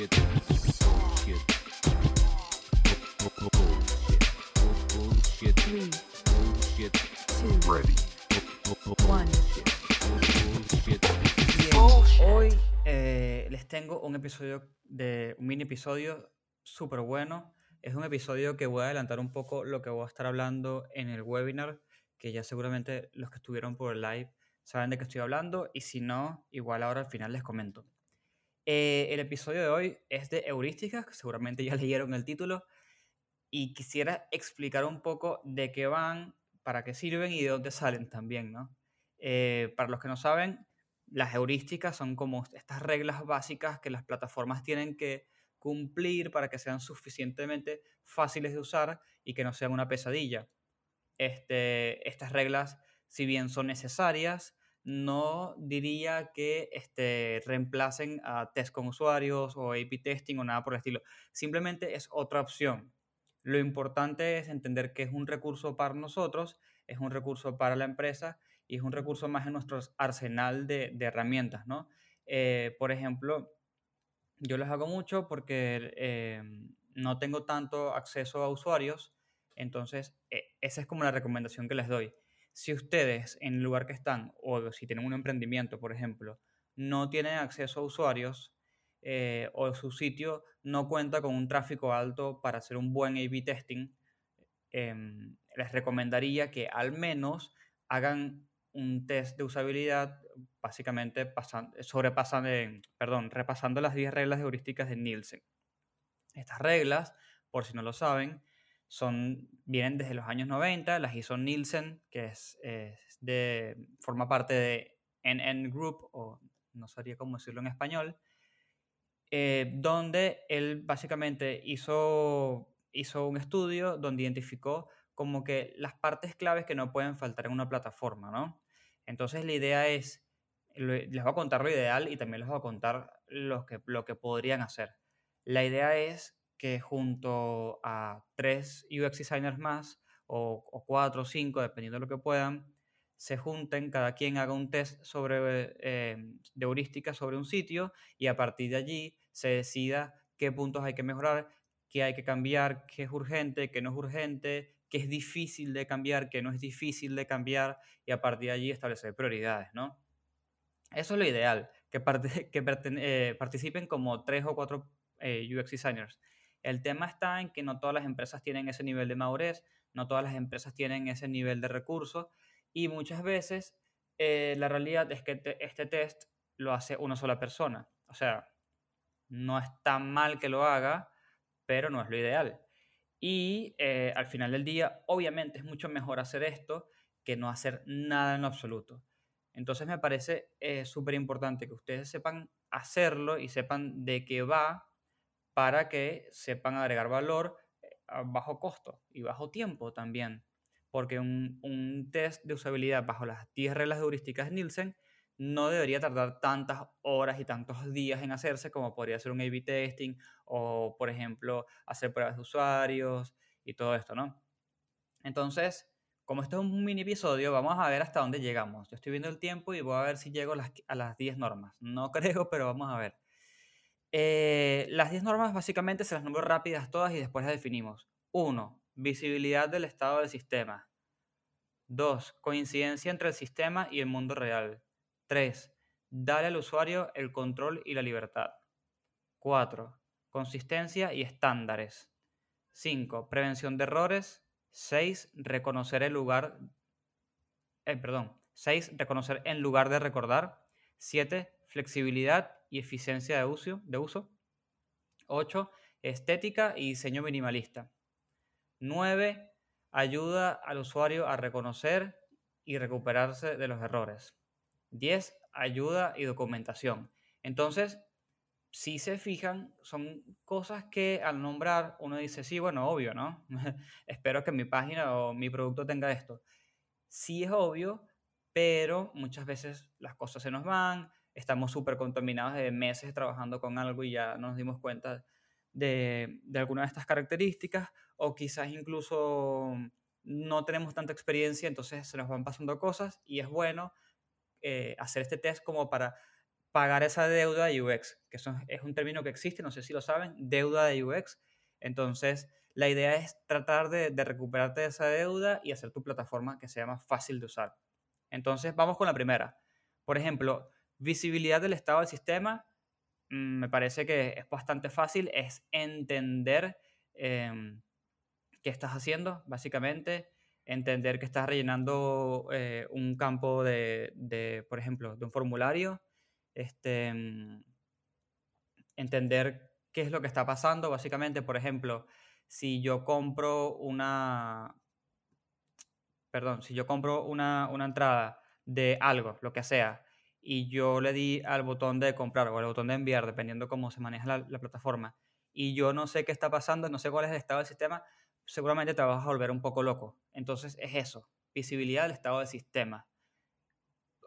Bullshit. Bullshit. Bu- bu- Bullshit. Bullshit. Ready. Bullshit. Bien, hoy eh, les tengo un episodio de un mini episodio súper bueno. Es un episodio que voy a adelantar un poco lo que voy a estar hablando en el webinar, que ya seguramente los que estuvieron por el live saben de qué estoy hablando y si no, igual ahora al final les comento. Eh, el episodio de hoy es de heurísticas, que seguramente ya leyeron el título, y quisiera explicar un poco de qué van, para qué sirven y de dónde salen también, ¿no? Eh, para los que no saben, las heurísticas son como estas reglas básicas que las plataformas tienen que cumplir para que sean suficientemente fáciles de usar y que no sean una pesadilla. Este, estas reglas, si bien son necesarias, no diría que este, reemplacen a test con usuarios o A-B testing o nada por el estilo. Simplemente es otra opción. Lo importante es entender que es un recurso para nosotros, es un recurso para la empresa y es un recurso más en nuestro arsenal de, de herramientas, ¿no? Eh, por ejemplo, yo los hago mucho porque eh, no tengo tanto acceso a usuarios, entonces eh, esa es como la recomendación que les doy. Si ustedes en el lugar que están, o si tienen un emprendimiento, por ejemplo, no tienen acceso a usuarios, eh, o su sitio no cuenta con un tráfico alto para hacer un buen A-B testing, em, les recomendaría que al menos hagan un test de usabilidad, básicamente pasan, eh, perdón, repasando las 10 reglas heurísticas de Nielsen. Estas reglas, por si no lo saben, son, vienen desde los años 90, las hizo Nielsen, que es, es de, forma parte de NN Group, o no sabría cómo decirlo en español, eh, donde él básicamente hizo, hizo un estudio donde identificó como que las partes claves que no pueden faltar en una plataforma, ¿no? Entonces la idea es, les voy a contar lo ideal y también les voy a contar lo que, lo que podrían hacer. La idea es que junto a tres UX designers más, o, cuatro o cinco, dependiendo de lo que puedan, se junten, cada quien haga un test sobre, eh, de heurística sobre un sitio y a partir de allí se decida qué puntos hay que mejorar, qué hay que cambiar, qué es urgente, qué no es urgente, qué es difícil de cambiar, qué no es difícil de cambiar y a partir de allí establecer prioridades, ¿no? Eso es lo ideal, que, eh, participen como tres o cuatro eh, UX designers. El tema está en que no todas las empresas tienen ese nivel de madurez, no todas las empresas tienen ese nivel de recursos y muchas veces eh, la realidad es que te- este test lo hace una sola persona. O sea, no es tan mal que lo haga, pero no es lo ideal. Y eh, al final del día, obviamente es mucho mejor hacer esto que no hacer nada en absoluto. Entonces me parece súper importante que ustedes sepan hacerlo y sepan de qué va para que sepan agregar valor eh, a bajo costo y bajo tiempo también. Porque un, un test de usabilidad bajo las 10 reglas heurísticas de Nielsen no debería tardar tantas horas y tantos días en hacerse como podría ser un A-B testing o, por ejemplo, hacer pruebas de usuarios y todo esto, ¿no? Entonces, como esto es un mini episodio, vamos a ver hasta dónde llegamos. Yo estoy viendo el tiempo y voy a ver si llego a las, a las 10 normas. No creo, pero vamos a ver. Eh, las 10 normas básicamente se las nombro rápidas todas y después las definimos. 1. Visibilidad del estado del sistema. 2. Coincidencia entre el sistema y el mundo real. 3. Dale al usuario el control y la libertad. 4. Consistencia y estándares. 5. Prevención de errores. 6. Reconocer el lugar. eh, perdón. 6. Reconocer en lugar de recordar. 7. Flexibilidad y eficiencia de uso. De uso. 8. Estética y diseño minimalista. 9. Ayuda al usuario a reconocer y recuperarse de los errores. 10. Ayuda y documentación. Entonces, si se fijan, son cosas que al nombrar uno dice, sí, bueno, obvio, ¿no? Espero que mi página o mi producto tenga esto. Sí es obvio, pero muchas veces las cosas se nos van, estamos súper contaminados de meses trabajando con algo y ya nos dimos cuenta de, de alguna de estas características, o quizás incluso no tenemos tanta experiencia, entonces se nos van pasando cosas y es bueno eh, hacer este test como para pagar esa deuda de UX, que eso es un término que existe, no sé si lo saben, deuda de UX. Entonces, la idea es tratar de, de recuperarte de esa deuda y hacer tu plataforma que sea más fácil de usar. Entonces, vamos con la primera. Por ejemplo, visibilidad del estado del sistema, mm, me parece que es bastante fácil, es entender em, qué estás haciendo, básicamente, entender que estás rellenando eh, un campo de, de, por ejemplo, de un formulario, este, mm, entender qué es lo que está pasando, básicamente, por ejemplo, si yo compro una, perdón, si yo compro una, una entrada de algo, lo que sea, y yo le di al botón de comprar o al botón de enviar, dependiendo cómo se maneja la, la, plataforma, y yo no sé qué está pasando, no sé cuál es el estado del sistema, seguramente te vas a volver un poco loco. Entonces es eso, visibilidad del estado del sistema.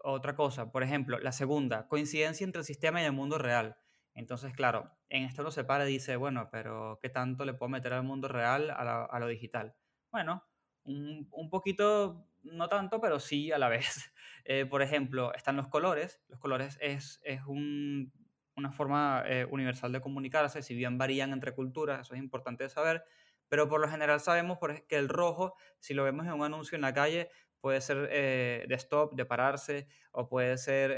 Otra cosa, por ejemplo, la segunda, coincidencia entre el sistema y el mundo real. Entonces, claro, en esto uno se para y dice, bueno, pero ¿qué tanto le puedo meter al mundo real a, a lo digital? Bueno, un, poquito, no tanto, pero sí a la vez. Eh, por ejemplo, están los colores. Los colores es, es un, una forma eh, universal de comunicarse, si bien varían entre culturas, eso es importante de saber, pero por lo general sabemos que el rojo, si lo vemos en un anuncio en la calle, puede ser eh, de stop, de pararse, o puede ser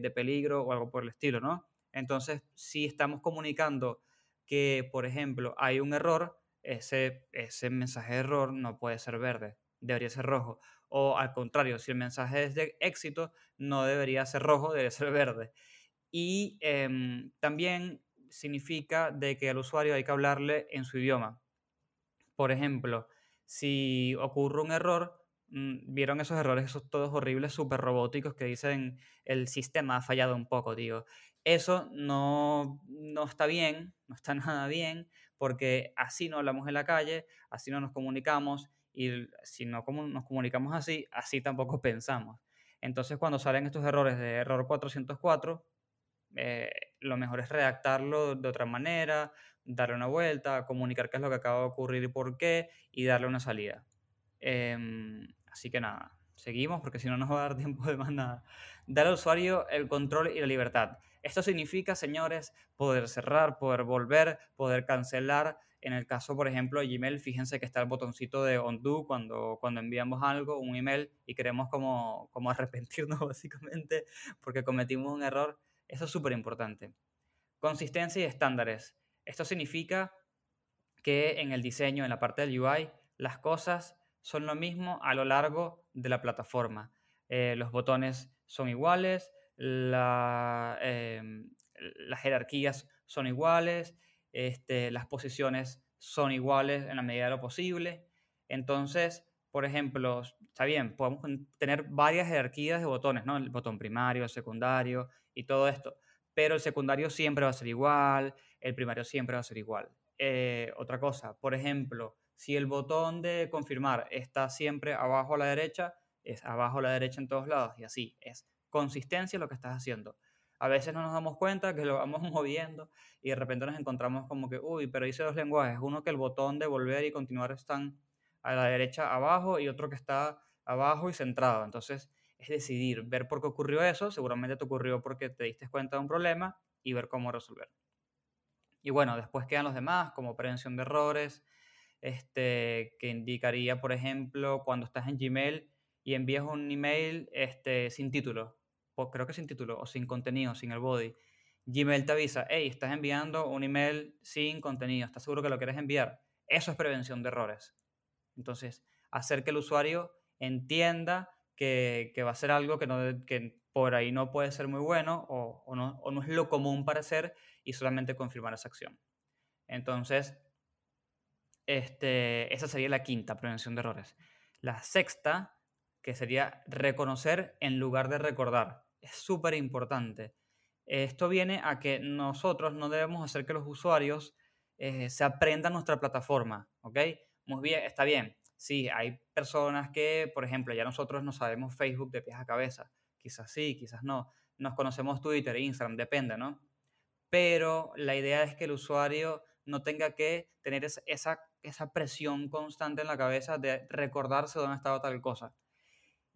de peligro o algo por el estilo, ¿no? Entonces, si estamos comunicando que, por ejemplo, hay un error, ese, ese mensaje de error no puede ser verde, debería ser rojo. O al contrario, si el mensaje es de éxito, no debería ser rojo, debería ser verde. Y eh, también significa de que al usuario hay que hablarle en su idioma. Por ejemplo, si ocurre un error, mm, vieron esos errores, esos todos horribles, súper robóticos que dicen el sistema ha fallado un poco, digo. Eso no, no está bien, no está nada bien, porque así no hablamos en la calle, así no nos comunicamos y si no nos comunicamos así, así tampoco pensamos. Entonces, cuando salen estos errores de error 404, eh, lo mejor es redactarlo de otra manera, darle una vuelta, comunicar qué es lo que acaba de ocurrir y por qué, y darle una salida. Eh, así que nada, seguimos porque si no nos va a dar tiempo de más nada. Dar al usuario el control y la libertad. Esto significa, señores, poder cerrar, poder volver, poder cancelar. En el caso, por ejemplo, de Gmail, fíjense que está el botoncito de undo cuando, cuando enviamos algo, un email, y queremos como, como arrepentirnos básicamente porque cometimos un error. Eso es súper importante. Consistencia y estándares. Esto significa que en el diseño, en la parte del UI, las cosas son lo mismo a lo largo de la plataforma. Eh, los botones son iguales, eh, las jerarquías son iguales, este, las posiciones son iguales en la medida de lo posible. Entonces, por ejemplo, está bien, podemos tener varias jerarquías de botones, ¿no? El botón primario, el secundario y todo esto, pero el secundario siempre va a ser igual, el primario siempre va a ser igual. Eh, otra cosa, por ejemplo, si el botón de confirmar está siempre abajo a la derecha, es abajo a la derecha en todos lados y así, es consistencia lo que estás haciendo. A veces no nos damos cuenta que lo vamos moviendo y de repente nos encontramos como que, uy, pero hice dos lenguajes, uno que el botón de volver y continuar están a la derecha abajo y otro que está abajo y centrado. Entonces, es decidir, ver por qué ocurrió eso, seguramente te ocurrió porque te diste cuenta de un problema y ver cómo resolver. Y bueno, después quedan los demás, como prevención de errores, este, que indicaría, por ejemplo, cuando estás en Gmail y envías un email este, sin título, o creo que sin título, o sin contenido, sin el body. Gmail te avisa, hey, estás enviando un email sin contenido, ¿estás seguro que lo quieres enviar? Eso es prevención de errores. Entonces, hacer que el usuario entienda que, que va a ser algo que, no, que por ahí no puede ser muy bueno o, o, no, o no es lo común para hacer y solamente confirmar esa acción. Entonces, este, esa sería la quinta, prevención de errores. La sexta, que sería reconocer en lugar de recordar. Es súper importante. Esto viene a que nosotros no debemos hacer que los usuarios eh, se aprendan nuestra plataforma, ¿ok? Muy bien, está bien. Sí, hay personas que, por ejemplo, ya nosotros no sabemos Facebook de pies a cabeza. Quizás sí, quizás no. Nos conocemos Twitter, Instagram, depende, ¿no? Pero la idea es que el usuario no tenga que tener esa, esa, presión constante en la cabeza de recordarse dónde estaba tal cosa.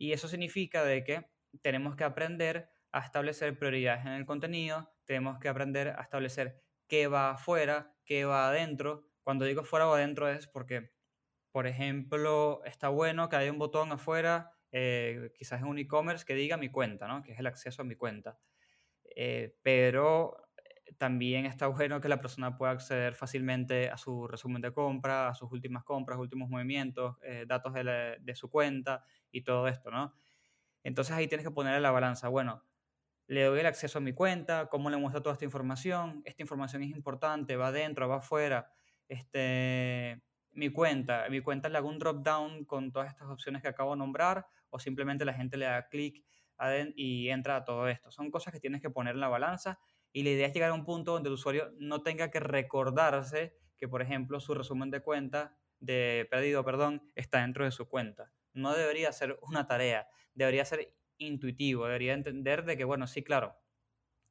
Y eso significa de que tenemos que aprender a establecer prioridades en el contenido, tenemos que aprender a establecer qué va afuera, qué va adentro. Cuando digo fuera o adentro es porque, por ejemplo, está bueno que haya un botón afuera, eh, quizás en un e-commerce, que diga mi cuenta, ¿no? que es el acceso a mi cuenta. Eh, pero también está bueno que la persona pueda acceder fácilmente a su resumen de compra, a sus últimas compras, últimos movimientos, eh, datos de, su cuenta y todo esto, ¿no? Entonces ahí tienes que ponerle la balanza. Bueno, le doy el acceso a mi cuenta, cómo le muestro toda esta información, esta información es importante, va adentro, va afuera, este, mi cuenta, mi cuenta le hago un drop down con todas estas opciones que acabo de nombrar o simplemente la gente le da clic y entra a todo esto. Son cosas que tienes que poner en la balanza y la idea es llegar a un punto donde el usuario no tenga que recordarse que, por ejemplo, su resumen de cuenta, de pedido, perdón, está dentro de su cuenta. No debería ser una tarea, debería ser intuitivo, debería entender de que, bueno, sí, claro,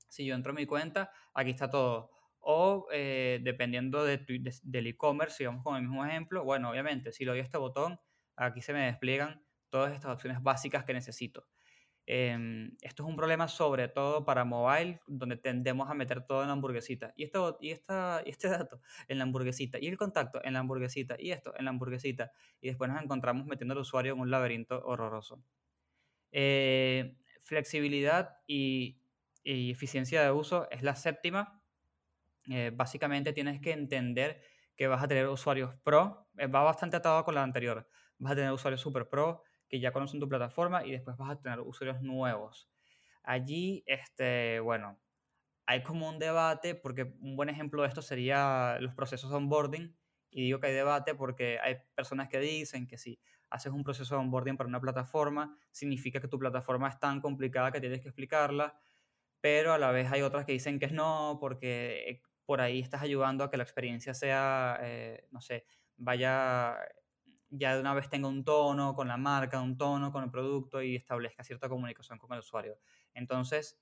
si yo entro a mi cuenta, aquí está todo. O eh, dependiendo de tu- de- del e-commerce, si vamos con el mismo ejemplo, bueno, obviamente, si le doy a este botón, aquí se me despliegan todas estas opciones básicas que necesito. Em, esto es un problema sobre todo para mobile, donde tendemos a meter todo en la hamburguesita. Y, esto, y, esta, y este dato en la hamburguesita, y el contacto en la hamburguesita, y esto en la hamburguesita. Y después nos encontramos metiendo al usuario en un laberinto horroroso. Eh, flexibilidad y, y eficiencia de uso es la séptima. Eh, básicamente tienes que entender que vas a tener usuarios pro, eh, va bastante atado con la anterior. Vas a tener usuarios super pro que ya conocen tu plataforma y después vas a tener usuarios nuevos. Allí, este, bueno, hay como un debate, porque un buen ejemplo de esto sería los procesos de onboarding. Y digo que hay debate porque hay personas que dicen que si haces un proceso de onboarding para una plataforma, significa que tu plataforma es tan complicada que tienes que explicarla, pero a la vez hay otras que dicen que no, porque eh, por ahí estás ayudando a que la experiencia sea, eh, no sé, vaya, ya de una vez tenga un tono con la marca, un tono con el producto y establezca cierta comunicación con el usuario. Entonces,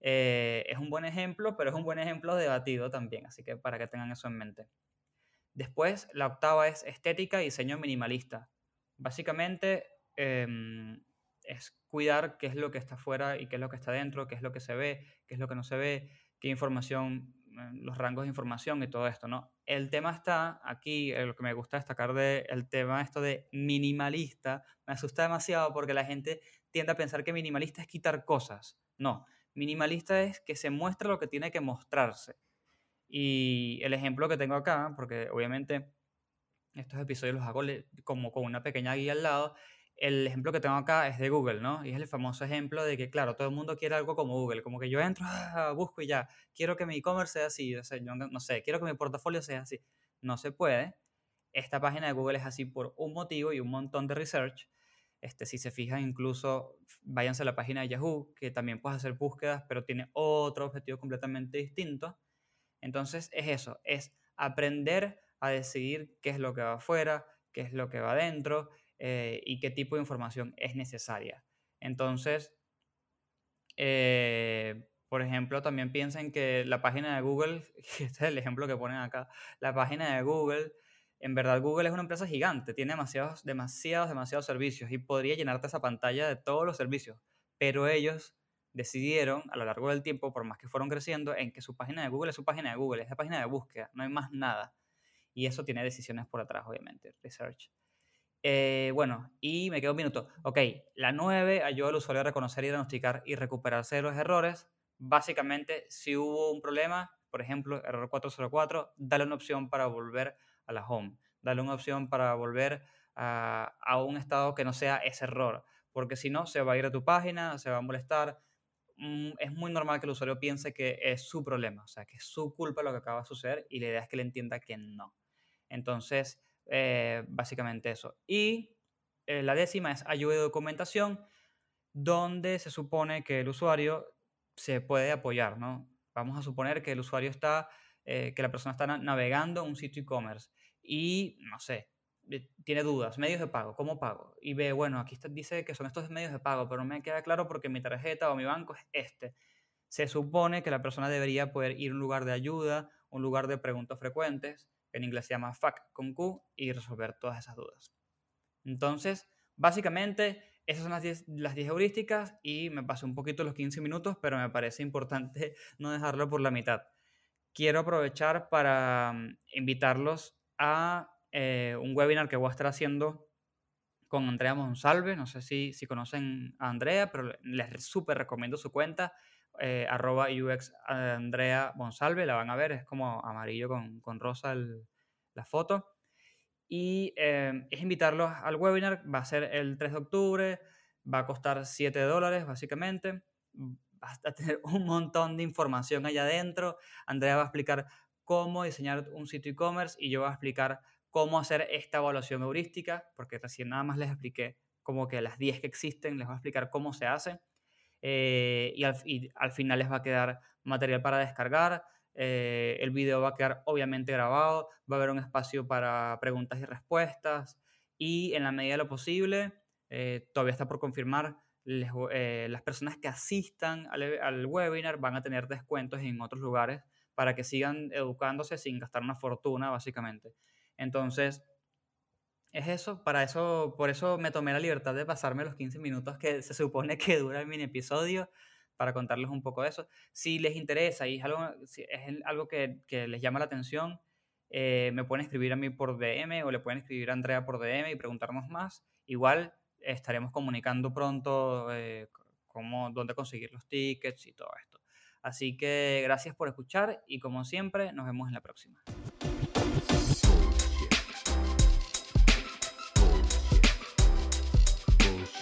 eh, es un buen ejemplo, pero es un buen ejemplo debatido también, así que para que tengan eso en mente. Después, la octava es estética y diseño minimalista. Básicamente em, es cuidar qué es lo que está afuera y qué es lo que está dentro, qué es lo que se ve, qué es lo que no se ve, qué información, los rangos de información y todo esto, ¿no? El tema está aquí, eh, lo que me gusta destacar del tema esto de minimalista, me asusta demasiado porque la gente tiende a pensar que minimalista es quitar cosas. No, minimalista es que se muestra lo que tiene que mostrarse. Y el ejemplo que tengo acá, porque obviamente estos episodios los hago como con una pequeña guía al lado, el ejemplo que tengo acá es de Google, ¿no? Y es el famoso ejemplo de que, claro, todo el mundo quiere algo como Google, como que yo entro, ah, busco y ya, quiero que mi e-commerce sea así, no sé, quiero que mi portafolio sea así. No se puede. Esta página de Google es así por un motivo y un montón de research. Este, si se fijan, incluso váyanse a la página de Yahoo, que también puedes hacer búsquedas, pero tiene otro objetivo completamente distinto. Entonces es eso, es aprender a decidir qué es lo que va afuera, qué es lo que va adentro eh, y qué tipo de información es necesaria. Entonces, eh, por ejemplo, también piensen que la página de Google, este es el ejemplo que ponen acá, la página de Google, en verdad Google es una empresa gigante, tiene demasiados, demasiados, demasiados servicios y podría llenarte esa pantalla de todos los servicios, pero ellos decidieron a lo largo del tiempo, por más que fueron creciendo, en que su página de Google es su página de Google, es la página de búsqueda, no hay más nada. Y eso tiene decisiones por atrás, obviamente, research. Eh, bueno, y me queda un minuto. Ok, la 9 ayuda al usuario a reconocer y diagnosticar y recuperarse de los errores. Básicamente, si hubo un problema, por ejemplo, error 404, dale una opción para volver a la home. Dale una opción para volver a, a un estado que no sea ese error. Porque si no, se va a ir a tu página, se va a molestar. Mm, Es muy normal que el usuario piense que es su problema, o sea, que es su culpa lo que acaba de suceder y la idea es que le entienda que no. Entonces, eh, básicamente eso. Y eh, la décima es ayuda y documentación, donde se supone que el usuario se puede apoyar, ¿no? Vamos a suponer que el usuario está, eh, que la persona está na- navegando un sitio e-commerce y, no sé, eh, tiene dudas, medios de pago, ¿cómo pago? Y ve, bueno, aquí está- dice que son estos medios de pago, pero no me queda claro porque mi tarjeta o mi banco es este. Se supone que la persona debería poder ir a un lugar de ayuda, un lugar de preguntas frecuentes, en inglés se llama FAQ con Q, y resolver todas esas dudas. Entonces, básicamente, esas son las 10, las 10 heurísticas y me pasé un poquito los 15 minutos, pero me parece importante no dejarlo por la mitad. Quiero aprovechar para mm, invitarlos a eh, un webinar que voy a estar haciendo con Andrea Monsalve. No sé si, si conocen a Andrea, pero le- les súper recomiendo su cuenta, eh, arroba UX Andrea Monsalve. La van a ver, es como amarillo con, con rosa la foto. Y eh, es invitarlos al webinar. Va a ser el 3 de octubre. Va a costar 7 dólares, básicamente. Va a tener un montón de información allá adentro. Andrea va a explicar cómo diseñar un sitio e-commerce y yo voy a explicar cómo hacer esta evaluación heurística, porque recién nada más les expliqué como que las 10 que existen, les voy a explicar cómo se hace. Eh, y, al, y al final les va a quedar material para descargar. eh, el video va a quedar obviamente grabado, va a haber un espacio para preguntas y respuestas y en la medida de lo posible, eh, todavía está por confirmar, las personas que asistan al, e- al webinar van a tener descuentos en otros lugares para que sigan educándose sin gastar una fortuna, básicamente. Entonces, es eso, para eso, por eso me tomé la libertad de pasarme los 15 minutos que se supone que dura el mini episodio para contarles un poco de eso. Si les interesa y es algo, si es algo que, que les llama la atención, eh, me pueden escribir a mí por DM o le pueden escribir a Andrea por DM y preguntarnos más. Igual estaremos comunicando pronto eh, cómo, dónde conseguir los tickets y todo esto. Así que gracias por escuchar y como siempre nos vemos en la próxima.